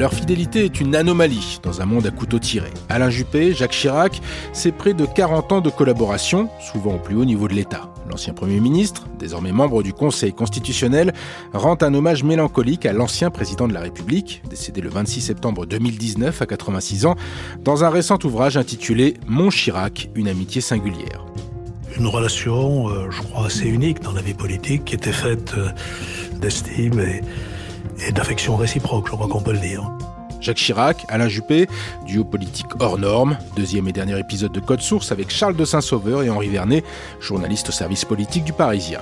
Leur fidélité est une anomalie dans un monde à couteau tiré. Alain Juppé, Jacques Chirac, c'est près de 40 ans de collaboration, souvent au plus haut niveau de l'État. L'ancien Premier ministre, désormais membre du Conseil constitutionnel, rend un hommage mélancolique à l'ancien président de la République, décédé le 26 septembre 2019 à 86 ans, dans un récent ouvrage intitulé Mon Chirac, une amitié singulière une relation, euh, je crois, assez unique dans la vie politique, qui était faite euh, d'estime et, et d'affection réciproque, je crois qu'on peut le dire. Jacques Chirac, Alain Juppé, duo politique hors norme, deuxième et dernier épisode de Code Source avec Charles de Saint-Sauveur et Henri Vernet, journaliste au service politique du Parisien.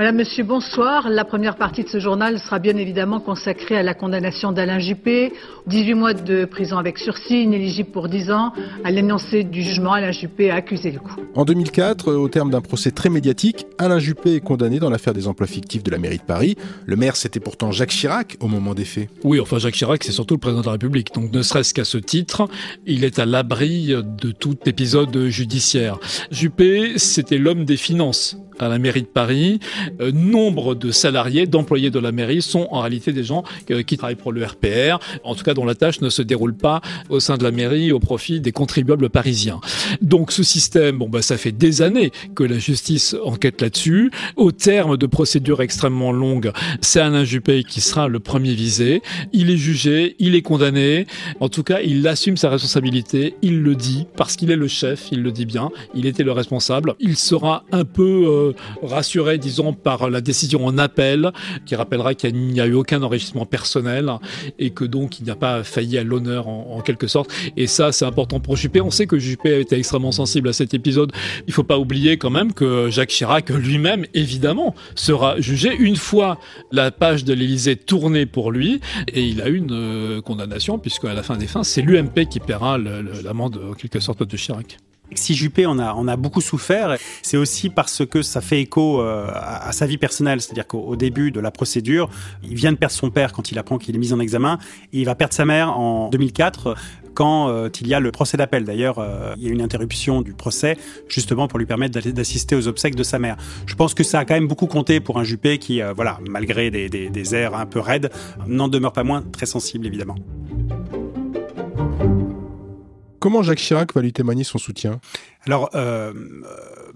Madame, Monsieur, bonsoir. La première partie de ce journal sera bien évidemment consacrée à la condamnation d'Alain Juppé, 18 mois de prison avec sursis, inéligible pour 10 ans. À l'énoncé du jugement, Alain Juppé a accusé le coup. En 2004, au terme d'un procès très médiatique, Alain Juppé est condamné dans l'affaire des emplois fictifs de la mairie de Paris. Le maire, c'était pourtant Jacques Chirac au moment des faits. Oui, enfin Jacques Chirac, c'est surtout le président de la République. Donc ne serait-ce qu'à ce titre, il est à l'abri de tout épisode judiciaire. Juppé, c'était l'homme des finances à la mairie de Paris. Euh, nombre de salariés, d'employés de la mairie sont en réalité des gens euh, qui travaillent pour le RPR, en tout cas dont la tâche ne se déroule pas au sein de la mairie au profit des contribuables parisiens. Donc ce système, bon bah ça fait des années que la justice enquête là-dessus. Au terme de procédures extrêmement longues, c'est Alain Juppé qui sera le premier visé. Il est jugé, il est condamné. En tout cas, il assume sa responsabilité. Il le dit parce qu'il est le chef. Il le dit bien. Il était le responsable. Il sera un peu euh, rassuré, disons, par la décision en appel, qui rappellera qu'il n'y a eu aucun enrichissement personnel et que donc il n'y a pas failli à l'honneur en, quelque sorte. Et ça, c'est important pour Juppé. On sait que Juppé a été extrêmement sensible à cet épisode. Il faut pas oublier quand même que Jacques Chirac lui-même, évidemment, sera jugé une fois la page de l'Élysée tournée pour lui et il a eu une euh, condamnation puisque à la fin des fins, c'est l'UMP qui paiera l'amende en quelque sorte de Chirac. Si Juppé en a, on a beaucoup souffert, c'est aussi parce que ça fait écho euh, à, sa vie personnelle. C'est-à-dire qu'au début de la procédure, il vient de perdre son père quand il apprend qu'il est mis en examen, il va perdre sa mère en 2004 quand euh, il y a le procès d'appel. D'ailleurs, euh, il y a une interruption du procès justement pour lui permettre d'assister aux obsèques de sa mère. Je pense que ça a quand même beaucoup compté pour un Juppé qui, voilà, malgré des, des airs un peu raides, n'en demeure pas moins très sensible évidemment. Comment Jacques Chirac va lui témoigner son soutien? Alors, euh,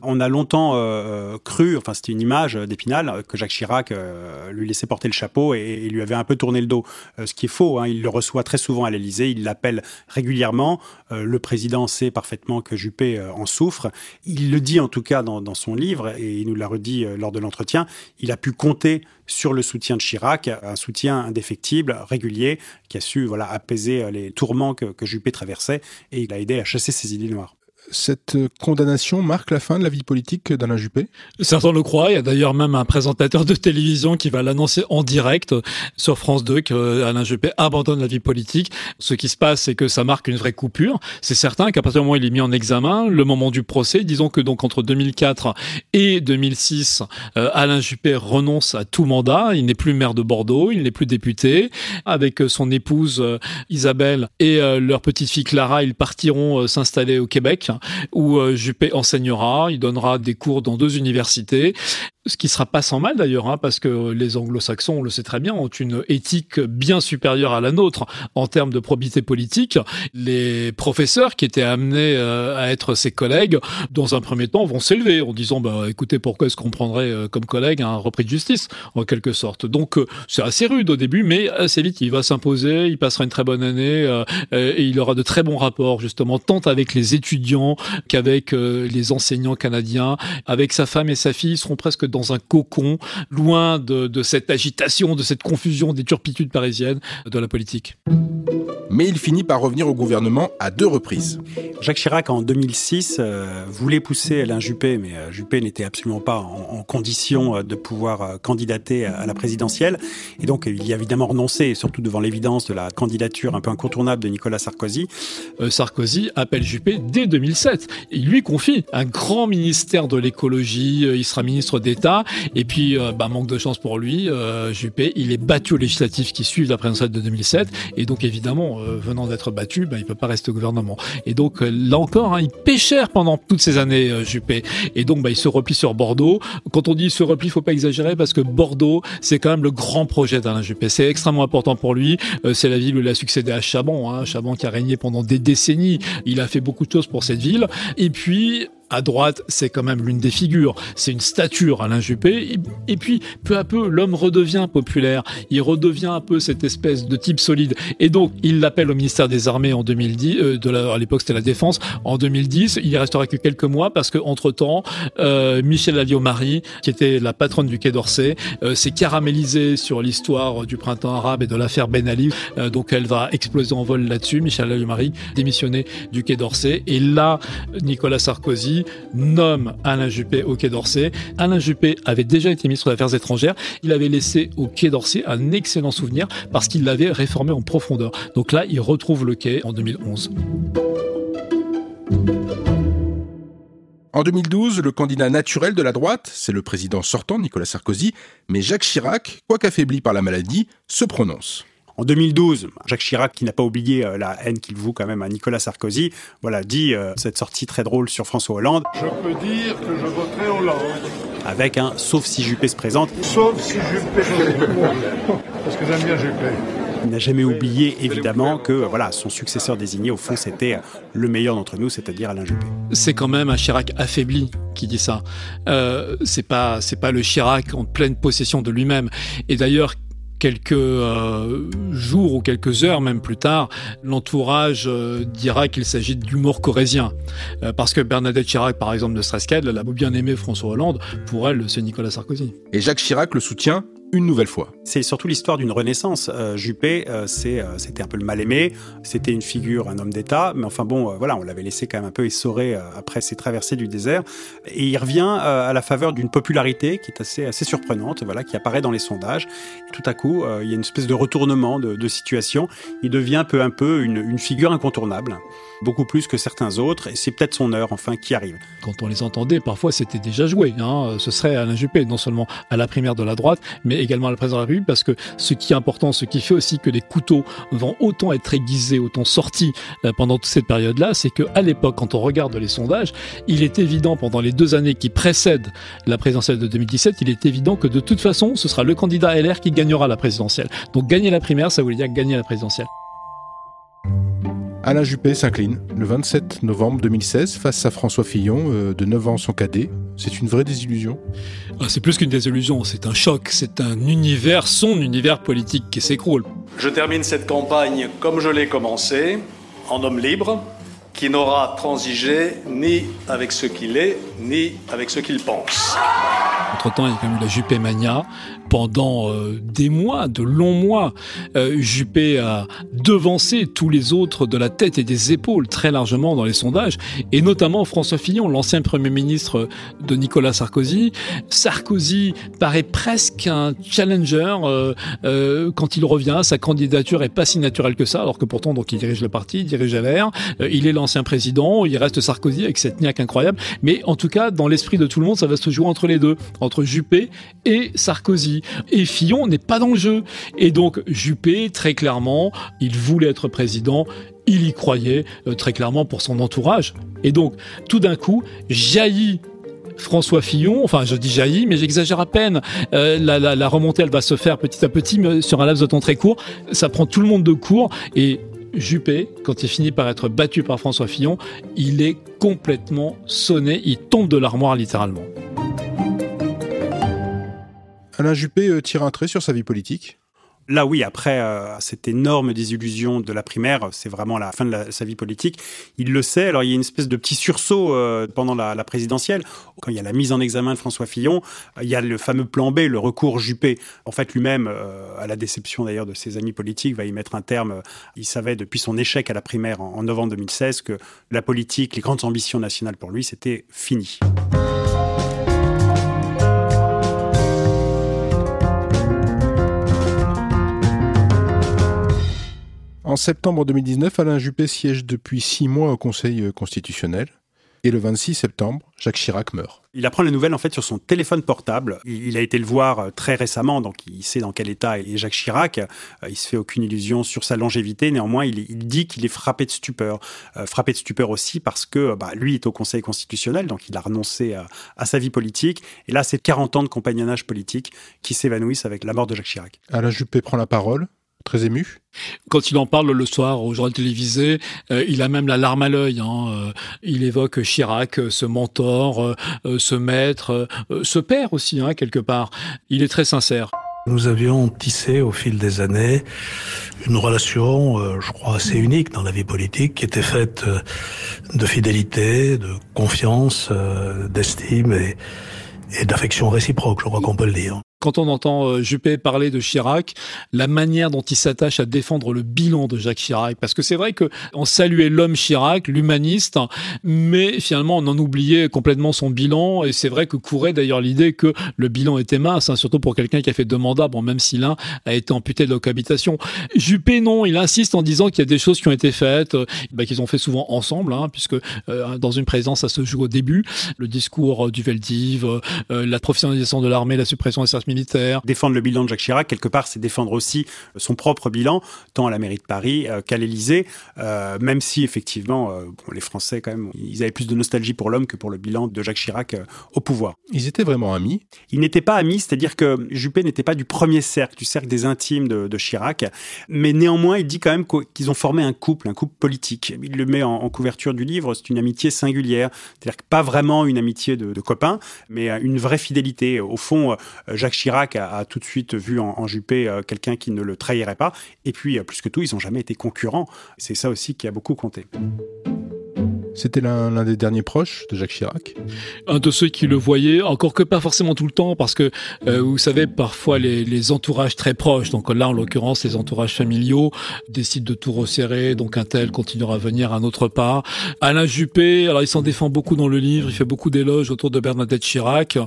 on a longtemps euh, cru, enfin c'était une image d'Épinal, que Jacques Chirac euh, lui laissait porter le chapeau et, lui avait un peu tourné le dos. Euh, ce qui est faux, hein, il le reçoit très souvent à l'Élysée, il l'appelle régulièrement. le président sait parfaitement que Juppé en souffre. Il le dit en tout cas dans, son livre et il nous l'a redit lors de l'entretien. Il a pu compter sur le soutien de Chirac, un soutien indéfectible, régulier, qui a su voilà apaiser les tourments que, que Juppé traversait et il a aidé à chasser ses idées noires cette condamnation marque la fin de la vie politique d'Alain Juppé? Certains le croient. Il y a d'ailleurs même un présentateur de télévision qui va l'annoncer en direct sur France 2 qu'Alain Juppé abandonne la vie politique. Ce qui se passe, c'est que ça marque une vraie coupure. C'est certain qu'à partir du moment où il est mis en examen, le moment du procès, disons que donc entre 2004 et 2006, euh, Alain Juppé renonce à tout mandat. Il n'est plus maire de Bordeaux, il n'est plus député. Avec son épouse euh, Isabelle et euh, leur petite fille Clara, ils partiront s'installer au Québec où euh, Juppé enseignera, il donnera des cours dans deux universités. Ce qui sera pas sans mal d'ailleurs, hein, parce que les anglo-saxons, on le sait très bien, ont une éthique bien supérieure à la nôtre en termes de probité politique. Les professeurs qui étaient amenés euh, à être ses collègues, dans un premier temps, vont s'élever en disant, bah, écoutez, pourquoi est-ce qu'on prendrait euh, comme collègue un repris de justice, en quelque sorte. Donc, euh, c'est assez rude au début, mais assez vite, il va s'imposer, il passera une très bonne année, et il aura de très bons rapports, justement, tant avec les étudiants qu'avec les enseignants canadiens, avec sa femme et sa fille, ils seront presque dans un cocon, loin de, cette agitation, de cette confusion, des turpitudes parisiennes de la politique. Mais il finit par revenir au gouvernement à deux reprises. Jacques Chirac, en 2006, euh, voulait pousser Alain Juppé, mais euh, Juppé n'était absolument pas en, condition euh, de pouvoir candidater à, la présidentielle. Et donc, il y a évidemment renoncé, surtout devant l'évidence de la candidature un peu incontournable de Nicolas Sarkozy. Sarkozy appelle Juppé dès 2007. Il lui confie un grand ministère de l'écologie, il sera ministre et puis, euh, bah, manque de chance pour lui, euh, Juppé, il est battu aux législatives qui suivent la présidentielle de 2007. Et donc, évidemment, euh, venant d'être battu, bah, il peut pas rester au gouvernement. Et donc, là encore, hein, il cher pendant toutes ces années, Juppé. Et donc, bah, il se replie sur Bordeaux. Quand on dit se replie, faut pas exagérer parce que Bordeaux, c'est quand même le grand projet d'Alain Juppé. C'est extrêmement important pour lui. c'est la ville où il a succédé à Chaban. Hein. Qui a régné pendant des décennies. Il a fait beaucoup de choses pour cette ville. Et puis, à droite, c'est quand même l'une des figures. C'est une stature, Alain Juppé. Et puis, peu à peu, l'homme redevient populaire. Il redevient un peu cette espèce de type solide. Et donc, il l'appelle au ministère des Armées en 2010. Euh, de à l'époque, c'était la Défense. En 2010, il restera que quelques mois parce que entre temps, euh, Michel Alliot-Marie, qui était la patronne du Quai d'Orsay, euh, s'est caramélisée sur l'histoire du printemps arabe et de l'affaire Ben Ali. Euh, donc, elle va exploser en vol là-dessus. Michel Alliot-Marie démissionné du Quai d'Orsay. Et là, Nicolas Sarkozy nomme Alain Juppé au Quai d'Orsay. Alain Juppé avait déjà été ministre des Affaires étrangères. Il avait laissé au Quai d'Orsay un excellent souvenir parce qu'il l'avait réformé en profondeur. Donc là, il retrouve le quai en 2011. En 2012, le candidat naturel de la droite, c'est le président sortant Nicolas Sarkozy, mais Jacques Chirac, quoique affaibli par la maladie, se prononce. En 2012, Jacques Chirac, qui n'a pas oublié euh, la haine qu'il voue quand même à Nicolas Sarkozy, voilà, dit euh, cette sortie très drôle sur François Hollande. Je peux dire que je voterai Hollande. Avec un sauf si Juppé se présente. Sauf si Juppé se présente. Parce que j'aime bien Juppé. Il n'a jamais oublié, évidemment, que voilà, son successeur désigné, au fond, c'était le meilleur d'entre nous, c'est-à-dire Alain Juppé. C'est quand même un Chirac affaibli qui dit ça. Euh, c'est pas, c'est pas le Chirac en pleine possession de lui-même. Et d'ailleurs, quelques euh, jours ou quelques heures même plus tard, l'entourage euh, dira qu'il s'agit d'humour corésien. Euh, parce que Bernadette Chirac, par exemple, serait-ce qu'elle, elle a bien aimé François Hollande, pour elle, c'est Nicolas Sarkozy. Et Jacques Chirac le soutient une nouvelle fois. C'est surtout l'histoire d'une renaissance. Euh, Juppé, euh, c'est, euh, c'était un peu le mal-aimé, c'était une figure, un homme d'État, mais enfin bon, voilà, on l'avait laissé quand même un peu essoré après ses traversées du désert. Et il revient à la faveur d'une popularité qui est assez, assez surprenante, voilà, qui apparaît dans les sondages. tout à coup, il y a une espèce de retournement de, situation. Il devient peu à peu une, une figure incontournable beaucoup plus que certains autres, et c'est peut-être son heure enfin qui arrive. Quand on les entendait, parfois c'était déjà joué. Hein. Ce serait Alain Juppé, non seulement à la primaire de la droite, mais également à la présidence de la République, parce que ce qui est important, ce qui fait aussi que les couteaux vont autant être aiguisés, autant sortis euh, pendant toute cette période-là, c'est qu'à l'époque, quand on regarde les sondages, il est évident pendant les deux années qui précèdent la présidentielle de 2017, il est évident que de toute façon, ce sera le candidat LR qui gagnera la présidentielle. Donc gagner la primaire, ça voulait dire gagner la présidentielle. Alain Juppé s'incline le 27 novembre 2016 face à François Fillon, euh, de 9 ans son cadet. C'est une vraie désillusion ah, C'est plus qu'une désillusion, c'est un choc, c'est un univers, son univers politique qui s'écroule. Je termine cette campagne comme je l'ai commencé, en homme libre, qui n'aura transigé ni avec ce qu'il est, ni avec ce qu'il pense. Entre-temps, il y a quand même eu la Juppé Mania, pendant euh, des mois, de longs mois. Euh, Juppé a devancé tous les autres de la tête et des épaules très largement dans les sondages, et notamment François Fillon, l'ancien Premier ministre de Nicolas Sarkozy. Sarkozy paraît presque un challenger euh, quand il revient. Sa candidature est pas si naturelle que ça, alors que pourtant donc il dirige le parti, il dirige LR, il est l'ancien président, il reste Sarkozy avec cette niaque incroyable. Mais en tout cas, dans l'esprit de tout le monde, ça va se jouer entre les deux, entre Juppé et Sarkozy. Et Fillon n'est pas dans le jeu. Et donc Juppé, très clairement, il voulait être président, il y croyait euh, très clairement pour son entourage. Et donc, tout d'un coup, jaillit François Fillon, enfin je dis jaillit, mais j'exagère à peine. Euh, la, la, remontée, elle va se faire petit à petit, mais sur un laps de temps très court. Ça prend tout le monde de court et Juppé, quand il finit par être battu par François Fillon, il est complètement sonné, il tombe de l'armoire littéralement. Alain Juppé euh, tire un trait sur sa vie politique? Là, oui, après euh, cette énorme désillusion de la primaire, c'est vraiment la fin de sa vie politique. Il le sait. Alors, il y a une espèce de petit sursaut euh, pendant la, présidentielle. Quand il y a la mise en examen de François Fillon, il y a le fameux plan B, le recours Juppé. En fait, lui-même, à la déception d'ailleurs de ses amis politiques, va y mettre un terme. Il savait depuis son échec à la primaire en novembre 2016 que la politique, les grandes ambitions nationales pour lui, c'était fini. En septembre 2019, Alain Juppé siège depuis six mois au Conseil euh, constitutionnel. Et le 26 septembre, Jacques Chirac meurt. Il apprend la nouvelle en fait sur son téléphone portable. Il a été le voir euh, très récemment, donc il sait dans quel état est Jacques Chirac. Euh, il se fait aucune illusion sur sa longévité. Néanmoins, il, dit qu'il est frappé de stupeur. frappé de stupeur aussi parce que bah, lui est au Conseil constitutionnel, donc il a renoncé à, à sa vie politique. Et là, c'est 40 ans de compagnonnage politique qui s'évanouissent avec la mort de Jacques Chirac. Alain Juppé prend la parole très ému. Quand il en parle le soir au journal télévisé, euh, il a même la larme à l'œil. Hein. Euh, il évoque Chirac, euh, ce mentor, ce maître, ce père aussi, hein, quelque part. Il est très sincère. Nous avions tissé au fil des années une relation, je crois, assez unique dans la vie politique, qui était faite de fidélité, de confiance, d'estime et, et d'affection réciproque, je crois qu'on peut le dire quand on entend euh, Juppé parler de Chirac, la manière dont il s'attache à défendre le bilan de Jacques Chirac, parce que c'est vrai que on saluait l'homme Chirac, l'humaniste, mais finalement on en oubliait complètement son bilan, et c'est vrai que courait d'ailleurs l'idée que le bilan était mince, hein, surtout pour quelqu'un qui a fait deux mandats, bon même si l'un a été amputé de la cohabitation. Juppé non, il insiste en disant qu'il y a des choses qui ont été faites, euh, bah, qu'ils ont fait souvent ensemble, hein, puisque euh, dans une présidence ça se joue au début, le discours du Veldiv, la professionnalisation de l'armée, la suppression des services Défendre le bilan de Jacques Chirac, quelque part, c'est défendre aussi son propre bilan, tant à la mairie de Paris euh, qu'à l'Élysée, euh, même si effectivement, euh, les Français, quand même, ils avaient plus de nostalgie pour l'homme que pour le bilan de Jacques Chirac au pouvoir. Ils étaient vraiment amis? Ils n'étaient pas amis, c'est-à-dire que Juppé n'était pas du premier cercle, du cercle des intimes de, Chirac, mais néanmoins, il dit quand même qu'ils ont formé un couple, un couple politique. Il le met en, couverture du livre, c'est une amitié singulière, c'est-à-dire pas vraiment une amitié de, de copains, mais une vraie fidélité. Au fond, Jacques Chirac a, tout de suite vu en, Juppé euh, quelqu'un qui ne le trahirait pas. Et puis, euh, plus que tout, ils n'ont jamais été concurrents. C'est ça aussi qui a beaucoup compté. C'était l'un des derniers proches de Jacques Chirac. Un de ceux qui le voyaient, encore que pas forcément tout le temps, parce que euh, vous savez, parfois les, les, entourages très proches, donc là en l'occurrence les entourages familiaux, décident de tout resserrer, donc un tel continuera à venir, un autre pas. Alain Juppé, alors il s'en défend beaucoup dans le livre, il fait beaucoup d'éloges autour de Bernadette Chirac.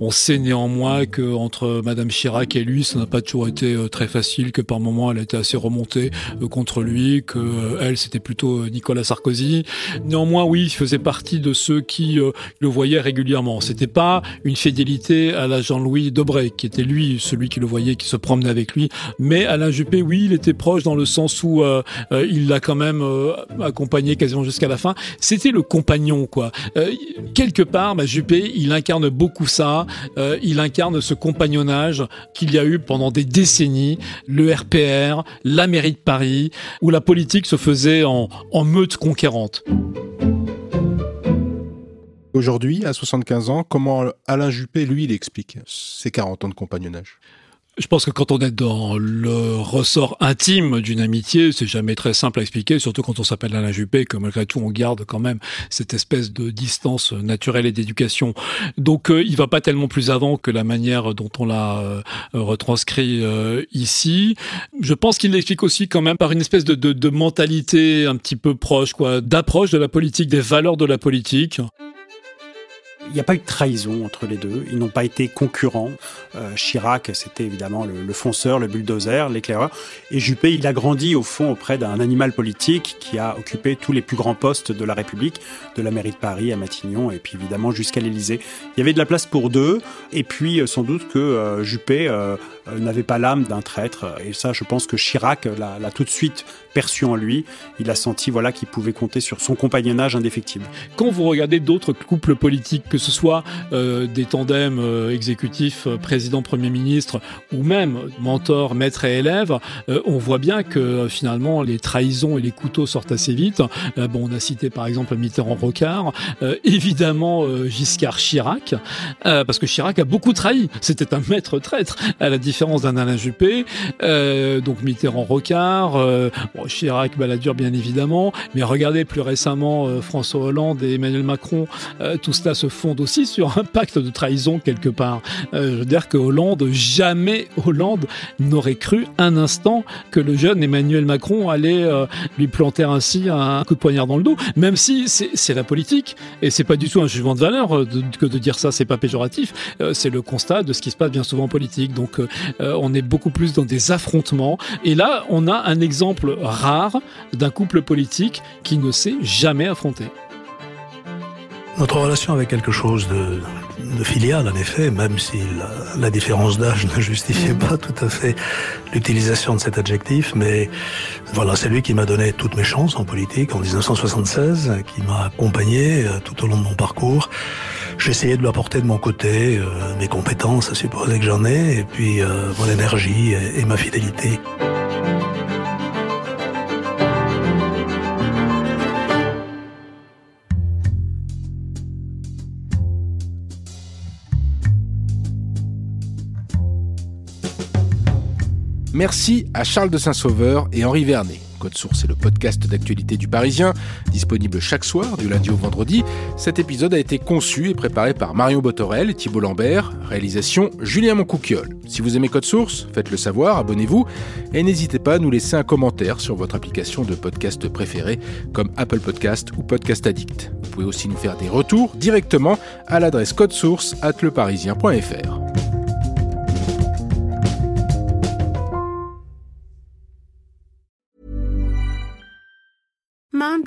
On sait néanmoins que entre Madame Chirac et lui, ça n'a pas toujours été euh, très facile, que par moments elle a été assez remontée euh, contre lui, que elle c'était plutôt Nicolas Sarkozy. Néanmoins, oui, il faisait partie de ceux qui euh, le voyaient régulièrement. C'était pas une fidélité à la Jean-Louis Debray, qui était lui celui qui le voyait, qui se promenait avec lui. Mais Alain Juppé, oui, il était proche dans le sens où euh, euh, il l'a quand même accompagné quasiment jusqu'à la fin. C'était le compagnon, quoi. quelque part, bah, Juppé, il incarne beaucoup ça. il incarne ce compagnonnage qu'il y a eu pendant des décennies, le RPR, la mairie de Paris, où la politique se faisait en, en meute conquérante. Aujourd'hui, à 75 ans, comment Alain Juppé, lui, il explique ses 40 ans de compagnonnage? Je pense que quand on est dans le ressort intime d'une amitié, c'est jamais très simple à expliquer, surtout quand on s'appelle Alain Juppé, que malgré tout on garde quand même cette espèce de distance naturelle et d'éducation. Donc euh, il va pas tellement plus avant que la manière dont on l'a euh, retranscrit euh, ici. Je pense qu'il l'explique aussi quand même par une espèce de, de, de mentalité un petit peu proche, quoi, d'approche de la politique, des valeurs de la politique. Il n'y a pas eu de trahison entre les deux. Ils n'ont pas été concurrents. Euh, Chirac, c'était évidemment le, fonceur, le bulldozer, l'éclaireur. Et Juppé, il a grandi au fond auprès d'un animal politique qui a occupé tous les plus grands postes de la République, de la mairie de Paris à Matignon et puis évidemment jusqu'à l'Élysée. Il y avait de la place pour deux. Et puis euh, sans doute que euh, Juppé n'avait pas l'âme d'un traître. Et ça, je pense que Chirac l'a tout de suite perçu en lui. Il a senti voilà qu'il pouvait compter sur son compagnonnage indéfectible. Quand vous regardez d'autres couples politiques, que ce soit des tandems exécutifs, président, premier ministre, ou même mentor, maître et élève, on voit bien que finalement les trahisons et les couteaux sortent assez vite. bon, on a cité par exemple Mitterrand-Rocard, évidemment Giscard Chirac, parce que Chirac a beaucoup trahi. C'était un maître traître, à la différence d'un Alain Juppé. Euh, donc Mitterrand-Rocard, euh, bon, Chirac, Balladur bien évidemment, mais regardez plus récemment euh, François Hollande et Emmanuel Macron, euh, tout cela se fonde aussi sur un pacte de trahison quelque part. Euh, je veux dire que Hollande, jamais Hollande n'aurait cru un instant que le jeune Emmanuel Macron allait lui planter ainsi un coup de poignard dans le dos, même si c'est la politique et c'est pas du tout un jugement de valeur de, que de dire ça, c'est pas péjoratif, c'est le constat de ce qui se passe bien souvent en politique. Donc on est beaucoup plus dans des affrontements. Et là, on a un exemple rare d'un couple politique qui ne s'est jamais affronté. Notre relation avait quelque chose de, de filial, en effet, même si la, la différence d'âge ne justifiait pas tout à fait l'utilisation de cet adjectif. Mais voilà, c'est lui qui m'a donné toutes mes chances en politique en 1976, qui m'a accompagné euh, tout au long de mon parcours. J'essayais de lui apporter de mon côté euh, mes compétences, à supposer que j'en ai, et puis euh, mon énergie et, et ma fidélité. Merci à Charles de Saint-Sauveur et Henri Vernet. Code Source est le podcast d'actualité du Parisien, disponible chaque soir, du lundi au vendredi. Cet épisode a été conçu et préparé par Marion Botorel et Thibault Lambert. Réalisation Julien Moncouquiole. Si vous aimez Code Source, faites-le savoir, abonnez-vous et n'hésitez pas à nous laisser un commentaire sur votre application de podcast préférée comme Apple Podcast ou Podcast Addict. Vous pouvez aussi nous faire des retours directement à l'adresse codesource